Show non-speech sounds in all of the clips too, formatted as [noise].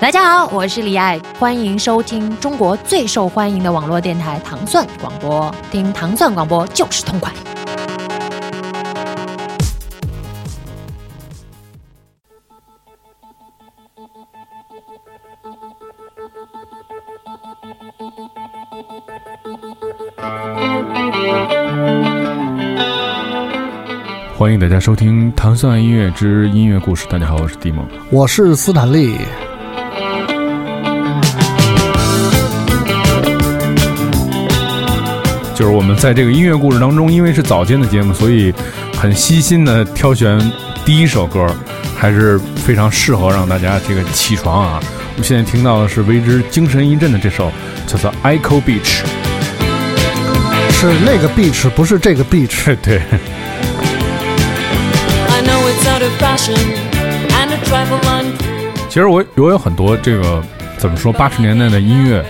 大家好，我是李艾，欢迎收听中国最受欢迎的网络电台糖蒜广播，听糖蒜广播就是痛快。欢迎大家收听《糖蒜音乐之音乐故事》。大家好，我是蒂蒙。我是斯坦利。就是我们在这个音乐故事当中，因为是早间的节目，所以很细心的挑选第一首歌，还是非常适合让大家这个起床啊。我们现在听到的是为之精神一振的这首，叫做《Echo Beach》，是那个 beach，不是这个 beach。[laughs] 对。其实我我有很多这个怎么说八十年代的音乐，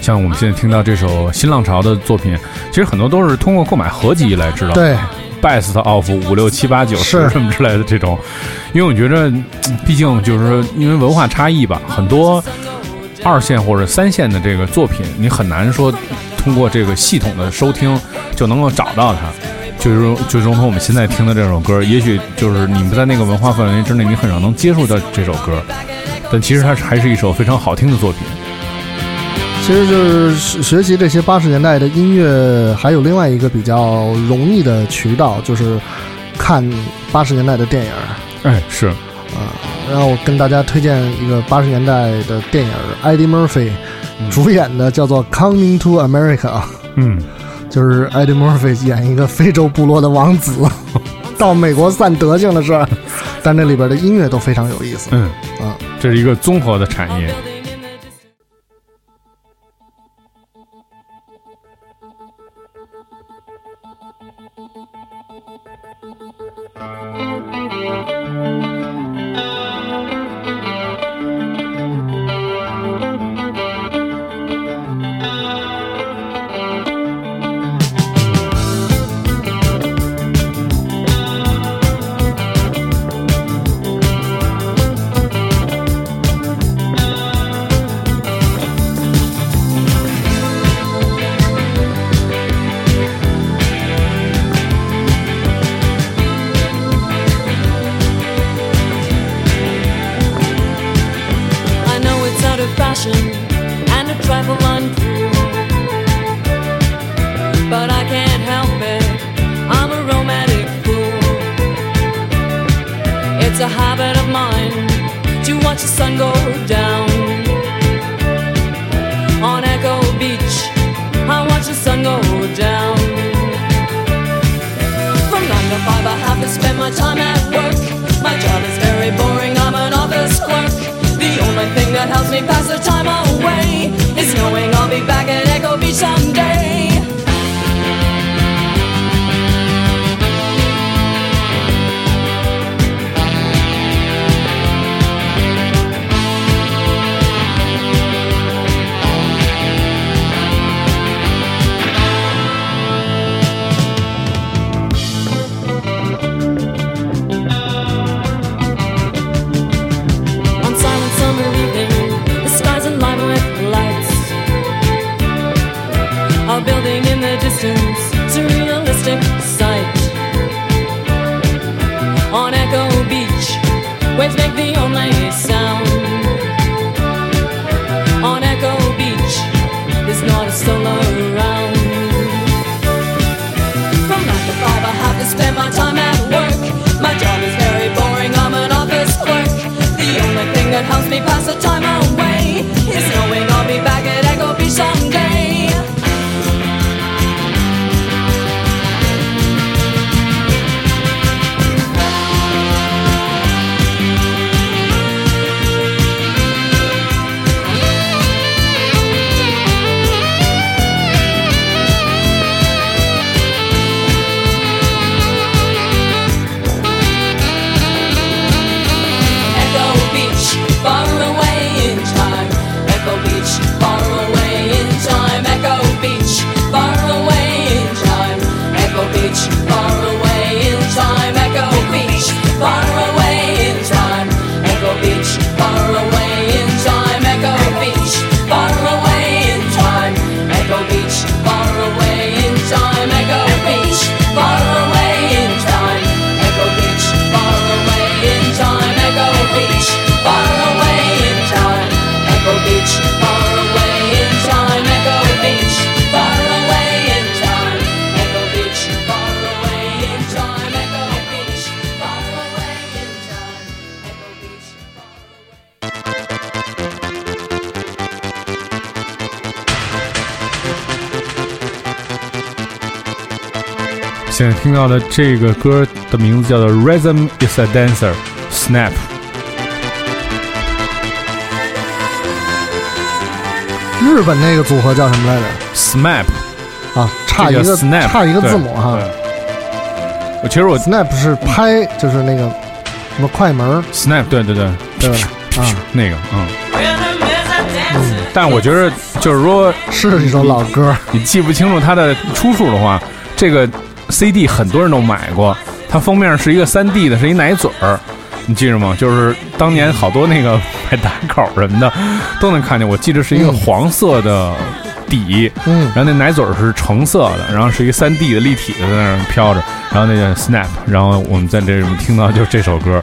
像我们现在听到这首新浪潮的作品，其实很多都是通过购买合集来知道。对，，best of 五六七八九十是什么之类的这种，因为我觉着，嗯毕竟就是说，因为文化差异吧，很多二线或者三线的这个作品，你很难说通过这个系统的收听就能够找到它。就是就如同我们现在听的这首歌，也许就是你们在那个文化范围之内，你很少能接触到这首歌，但其实它是还是一首非常好听的作品。其实就是学学习这些八十年代的音乐，还有另外一个比较容易的渠道，就是看八十年代的电影。哎，是，啊，然后我跟大家推荐一个八十年代的电影，Eddie Murphy 主演的，叫做《Coming to America》，嗯，就是 Eddie Murphy 演一个非洲部落的王子，[laughs] 到美国散德性的事儿，但这里边的音乐都非常有意思。嗯，啊，这是一个综合的产业。My time at work. My job is very boring, I'm an office clerk. The only thing that helps me pass the time away is knowing I'll be back at Echo Beach someday. 听到的这个歌的名字叫做《Rhythm Is a Dancer》，Snap。日本那个组合叫什么来着？？Snap 啊，差一这个 Snap，差一个字母哈。我其实我 Snap 是拍，就是那个什么快门儿，Snap，对对对，对吧？啊，那个，嗯。Dancer. 但我觉得就是说，是一首老歌。你记不清楚它的出处的话，这个 CD 很多人都买过，它封面是一个3 D 的，是一奶嘴儿，你记着吗？就是当年好多那个买打口什么的都能看见，我记得是一个嗯黄色的底，嗯，然后那奶嘴儿是橙色的，然后是一个3 D 的立体的在那儿飘着，然后那个 Snap，然后我们在这里面听到就是这首歌。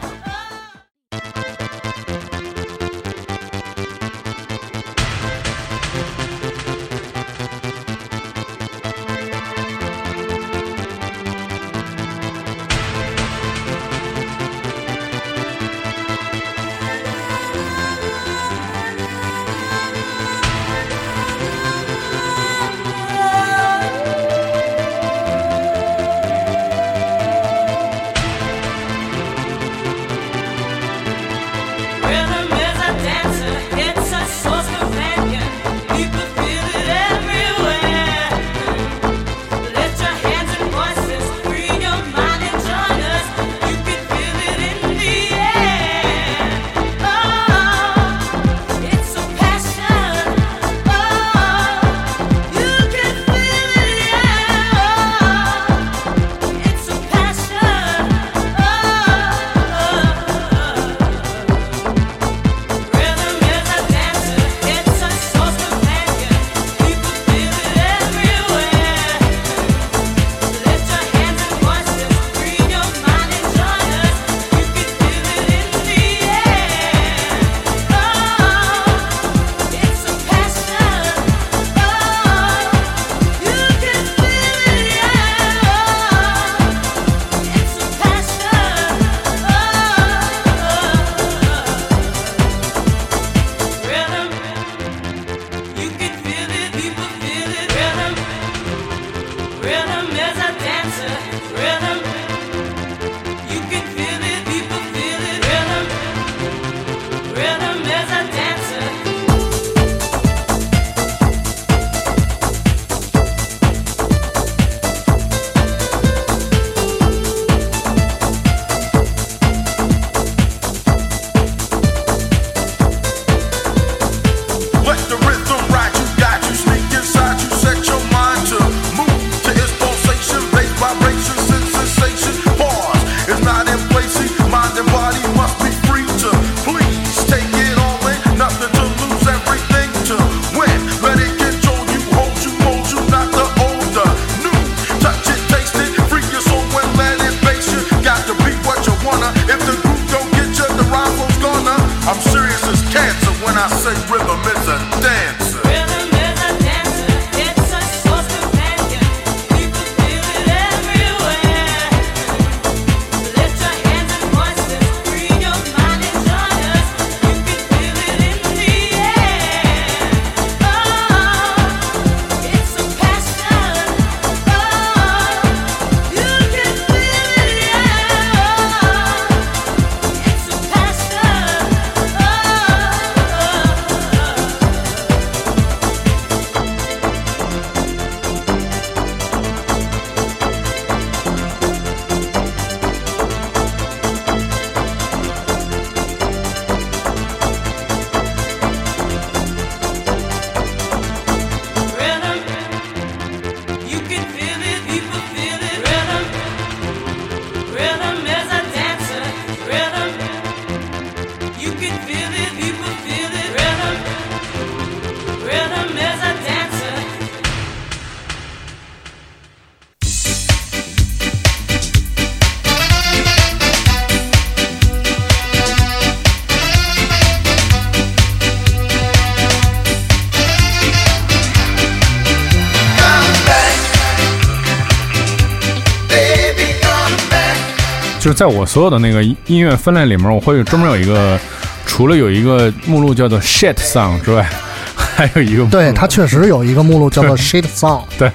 在我所有的那个音乐分类里面，我会有专门有一个，除了有一个目录叫做 shit song 之外，还有一个对，它确实有一个目录叫做 [laughs] Shit Song。对，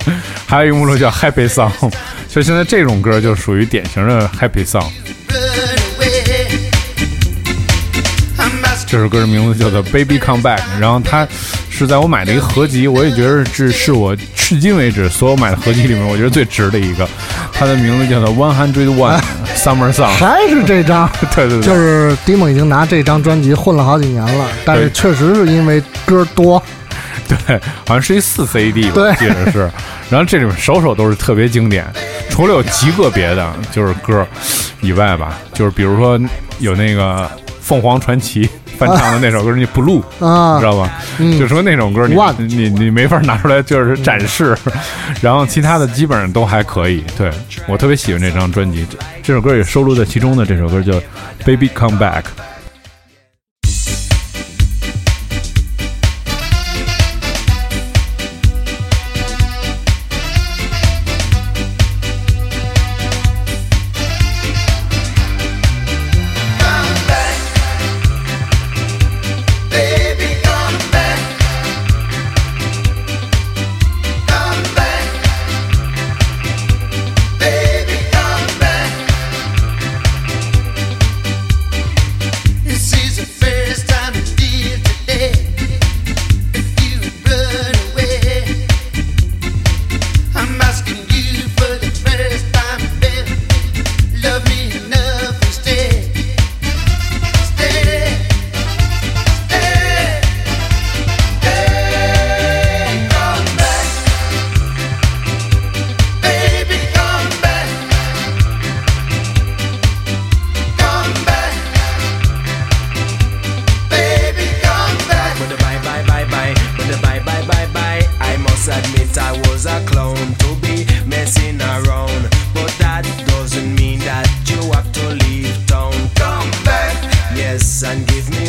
还有一个目录叫 happy song，就现在这种歌就属于典型的 happy song。这首歌的名字叫做《Baby Come Back》，然后它是在我买的一个合集，我也觉得这是我至今为止所有买的合集里面，我觉得最值的一个。它的名字叫做《One Hundred One [laughs] Summer Song》。还是这张，[laughs] 对对对，就是迪蒙已经拿这张专辑混了好几年了，但是确实是因为歌多，[laughs] 对，好像是一四 CD 吧，对记得是。然后这里面首首都是特别经典，除了有极个别的就是歌以外吧，就是比如说有那个凤凰传奇翻唱的那首歌，你 Blue，啊你知道吧？嗯就说那种歌你你你没法拿出来就是展示，然后其他的基本上都还可以。对我特别喜欢这张专辑，这这首歌也收录在其中的，这首歌叫《Baby Come Back》。And give me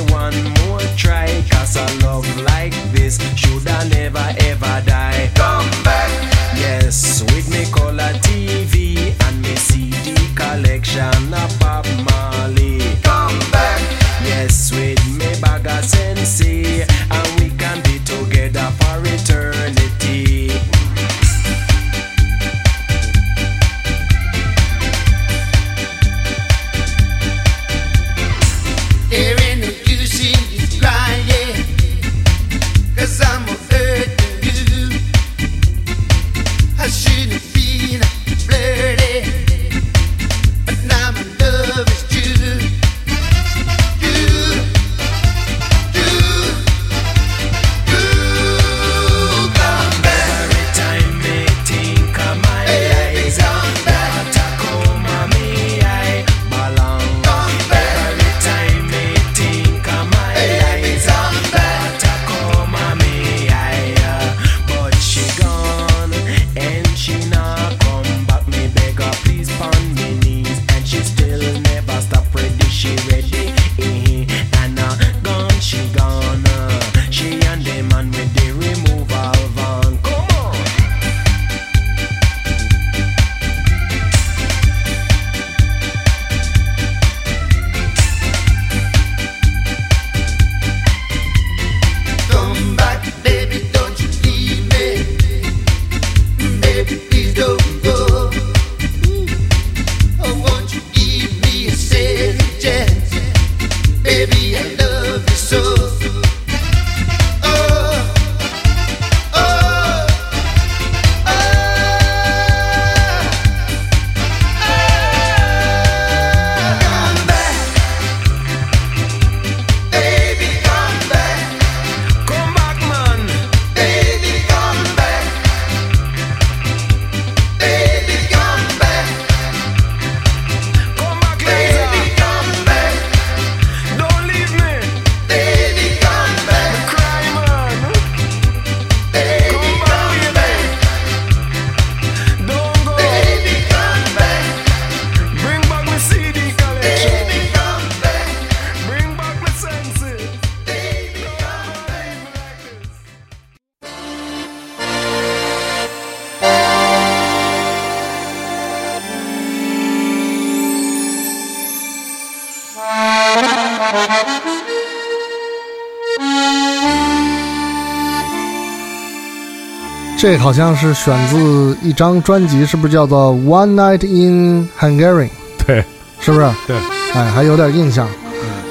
这好像是选自一张专辑，是不是叫做《One Night in Hungary》？对，是不是？对，哎，还有点印象，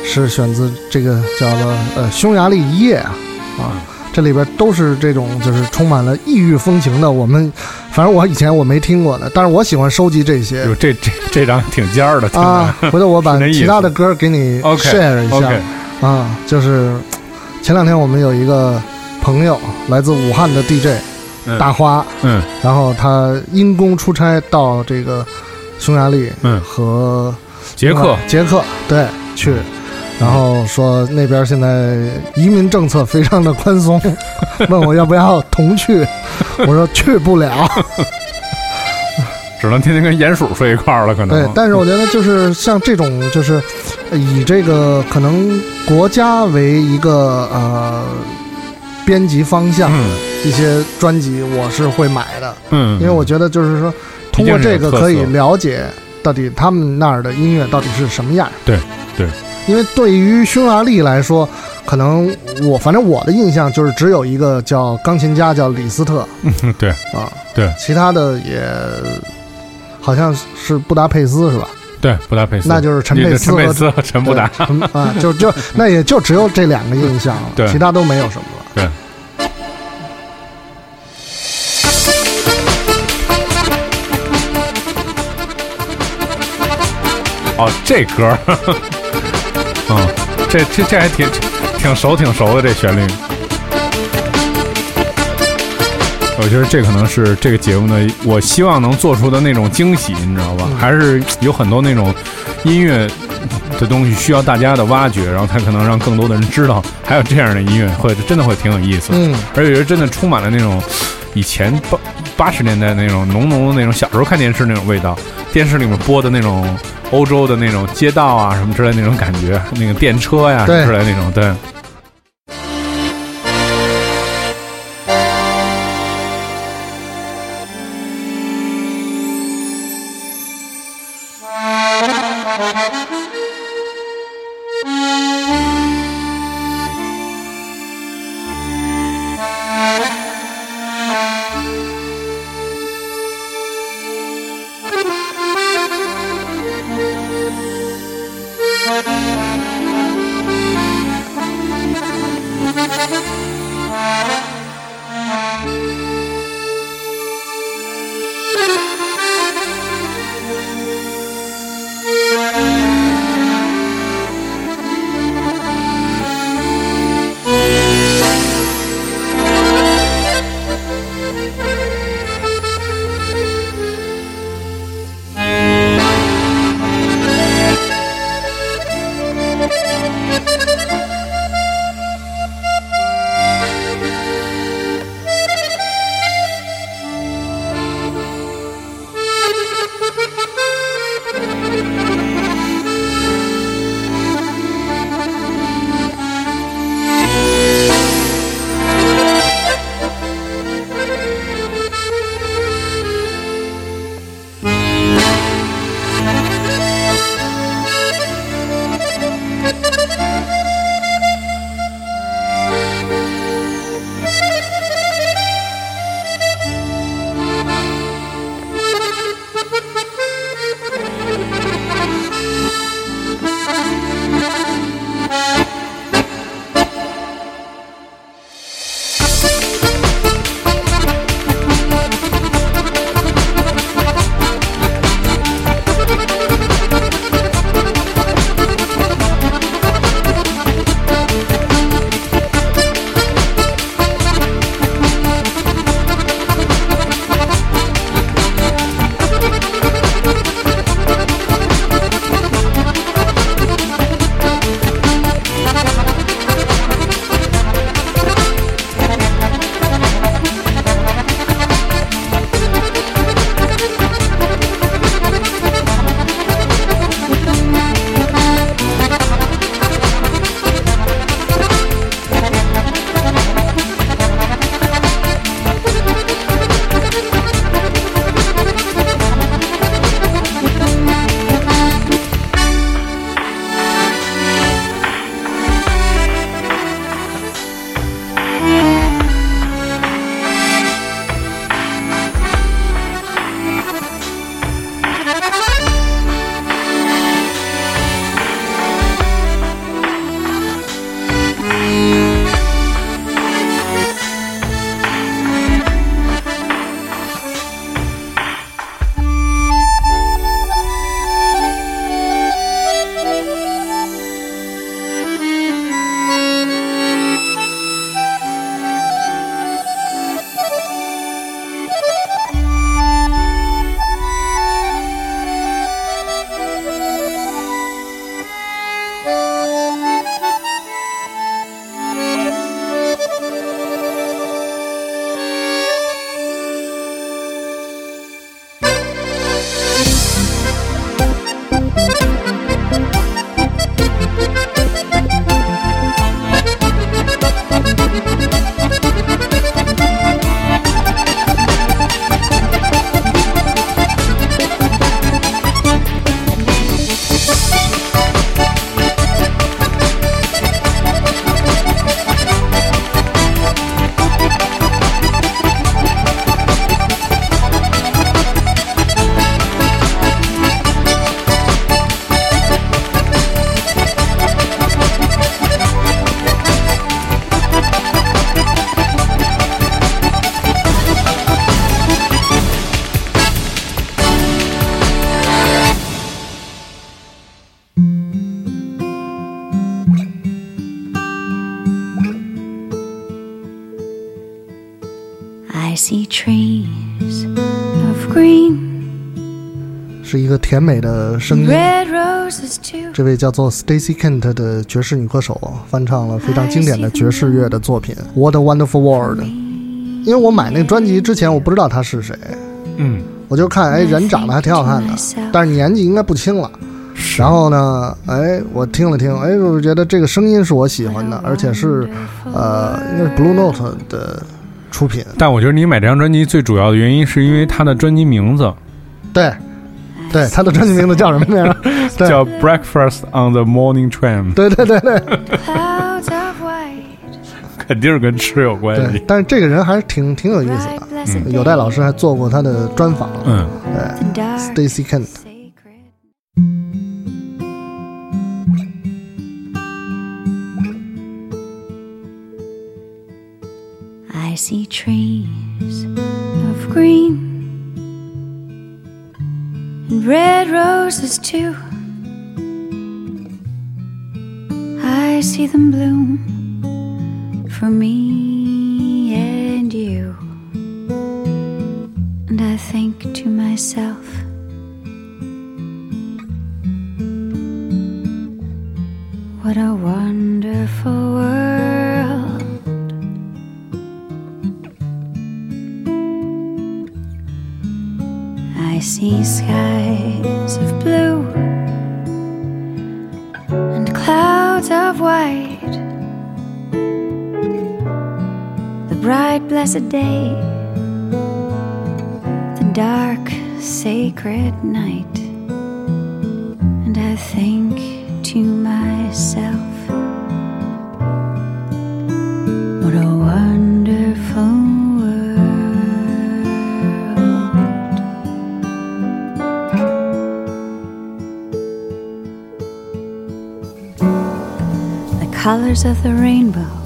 是选自这个叫做呃匈牙利一夜啊啊，这里边都是这种就是充满了异域风情的。我们反正我以前我没听过的，但是我喜欢收集这些有，这这这张挺尖儿的，啊。[laughs] 回头我把 [laughs] 其他的歌给你 share 一下啊，就是前两天我们有一个朋友来自武汉的 DJ 嗯大花，嗯。然后他因公出差到这个匈牙利嗯，和捷克，捷克对去，然后说那边现在移民政策非常的宽松，[laughs] 问我要不要同去，[laughs] 我说去不了。只能天天跟鼹鼠睡一块儿了，可能。对，但是我觉得就是像这种，就是呃以这个可能国家为一个呃编辑方向的一些专辑，我是会买的，嗯，因为我觉得就是说通过这个可以了解到底他们那儿的音乐到底是什么样。对对，因为对于匈牙利来说，可能我反正我的印象就是只有一个叫钢琴家叫李斯特。嗯 [laughs] 对。啊，对。其他的也好像是布达佩斯是吧？对，布达佩斯，那就是陈佩斯和陈佩斯和陈布达，啊，就就那也就只有这两个印象了，对其他都没有什么了。对。哦，这歌儿，[laughs] 嗯，这这这还挺挺熟挺熟的这旋律。我觉得这可能是这个节目的，我希望能做出的那种惊喜，你知道吧？还是有很多那种音乐的东西需要大家的挖掘，然后才可能让更多的人知道，还有这样的音乐会真的会挺有意思。嗯，而且真的充满了那种以前八八十年代那种浓浓的那种小时候看电视那种味道，电视里面播的那种欧洲的那种街道啊什么之类的那种感觉，那个电车呀、对之类的那种，对。甜美的声音。这位叫做 Stacy Kent 的爵士女歌手翻唱了非常经典的爵士乐的作品《What a Wonderful World》。因为我买那个专辑之前，我不知道她是谁，嗯，我就看，哎，人长得还挺好看的，但是年纪应该不轻了。然后呢，哎，我听了听，哎，我觉得这个声音是我喜欢的，而且是，呃，应该是 Blue Note 的出品。但我觉得你买这张专辑最主要的原因是因为它的专辑名字对，对，他的专辑名字叫什么名儿？对叫《Breakfast on the Morning Train》，对对对对 Clouds of white, 肯定是跟吃有关系。，但是这个人还是挺挺有意思的。有代老师还做过他的专访，嗯，对，Stacy Kent。I see trees of green red roses too. I see them bloom for me and you. And I think to myself, what a wonderful blessed day. The dark, sacred night, and I think to myself, what a wonderful world. The colors of the rainbow,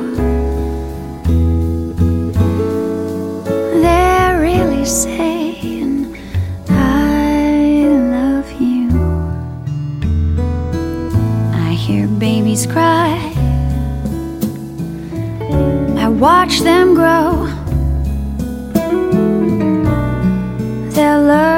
Watch them grow. They'll learn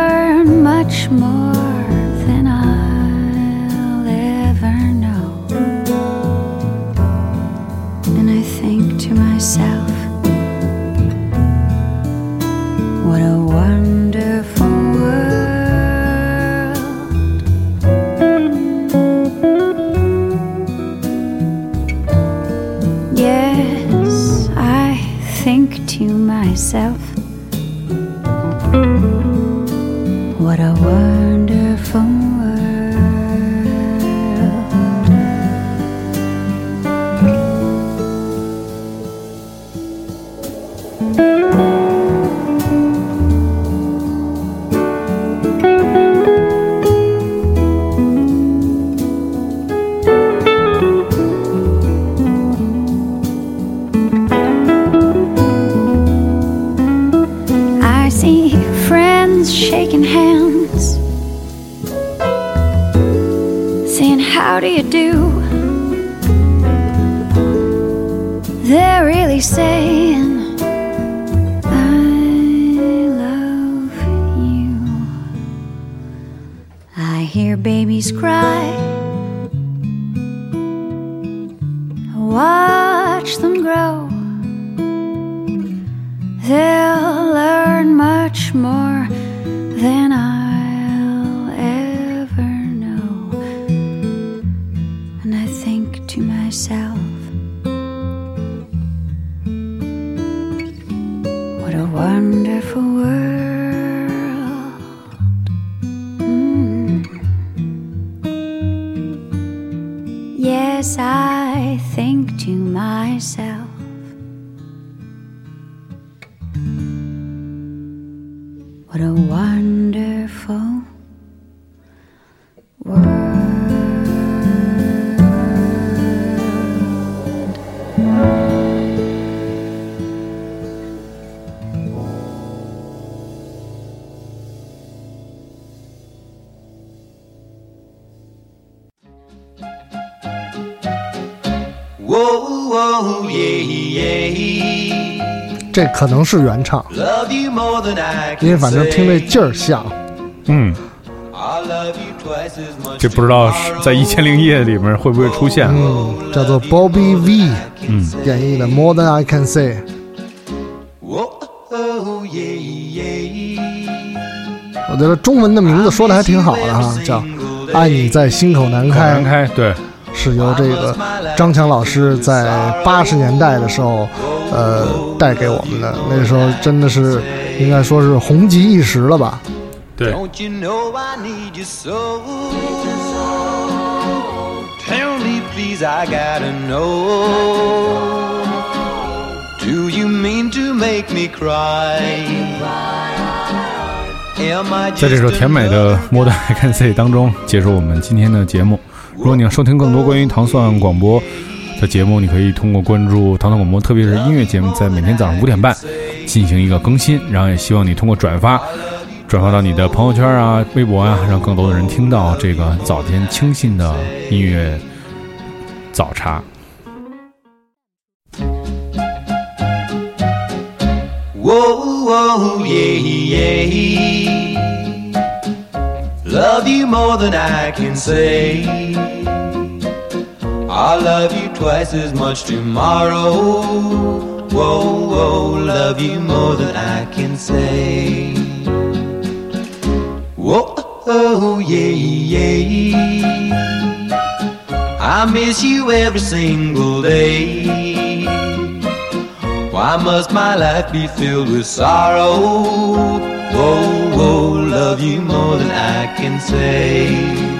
hear babies cry, watch them grow. They'll learn much more 这可能是原唱，Love you more than I 因为 can 反正听这 say. 劲儿像。嗯，I love you twice as much 这不知道是在《一千零一夜》里面会不会出现？嗯，叫做 Bobby V 嗯，演绎的《More Than I Can Say》。Oh, yeah, yeah. 我觉得中文的名字说的还挺好的哈，叫《爱你在心口难开难》，开，对，是由这个张强老师在八十年代的时候，呃，带给我们的。那个时候真的是应该说是红极一时了吧？对，Don't you know I need you so? Tell me, please, I gotta know. Do you mean to make me cry? 在这首 just 甜美的《I Can Say》当中，结束我们今天的节目。如果你要收听更多关于糖蒜广播的节目，你可以通过关注糖蒜广播，特别是音乐节目，在每天早上五点半进行一个更新。然后也希望你通过转发，转发到你的朋友圈啊、微博啊，让更多的人听到这个早间清新的音乐早茶。Whoa, whoa, yeah, yeah. Love you more than I can say. I'll love you twice as much tomorrow. Whoa, whoa, love you more than I can say. Whoa, oh, yeah, yeah. I miss you every single day. Why must my life be filled with sorrow? Whoa, whoa, love you more than I can say.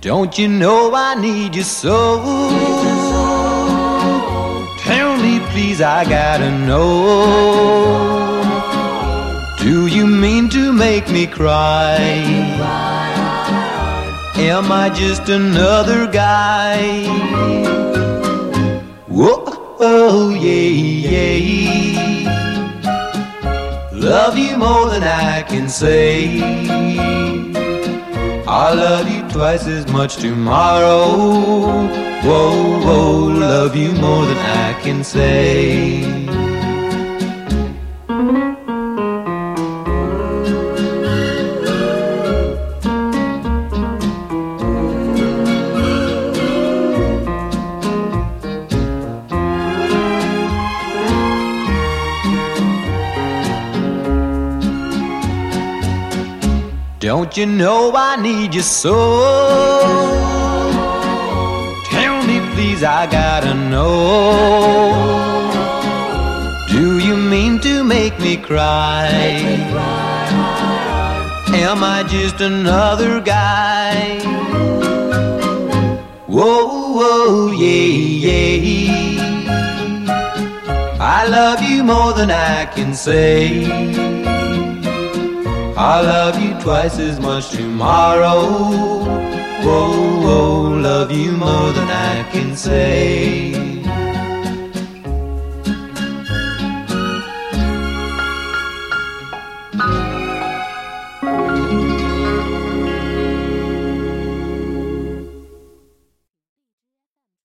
Don't you know I need you so? Tell me, please, I gotta know. Do you mean to make me cry? Am I just another guy? Whoa, oh, yeah, yeah. Love you more than I can say. I'll love you twice as much tomorrow. Whoa, whoa, love you more than I can say. Don't you know I need you so? Tell me, please, I gotta know. Do you mean to make me cry? Am I just another guy? Whoa, whoa, yeah, yeah. I love you more than I can say. I'll love you twice as much tomorrow. Whoa, whoa, love you more than I can say.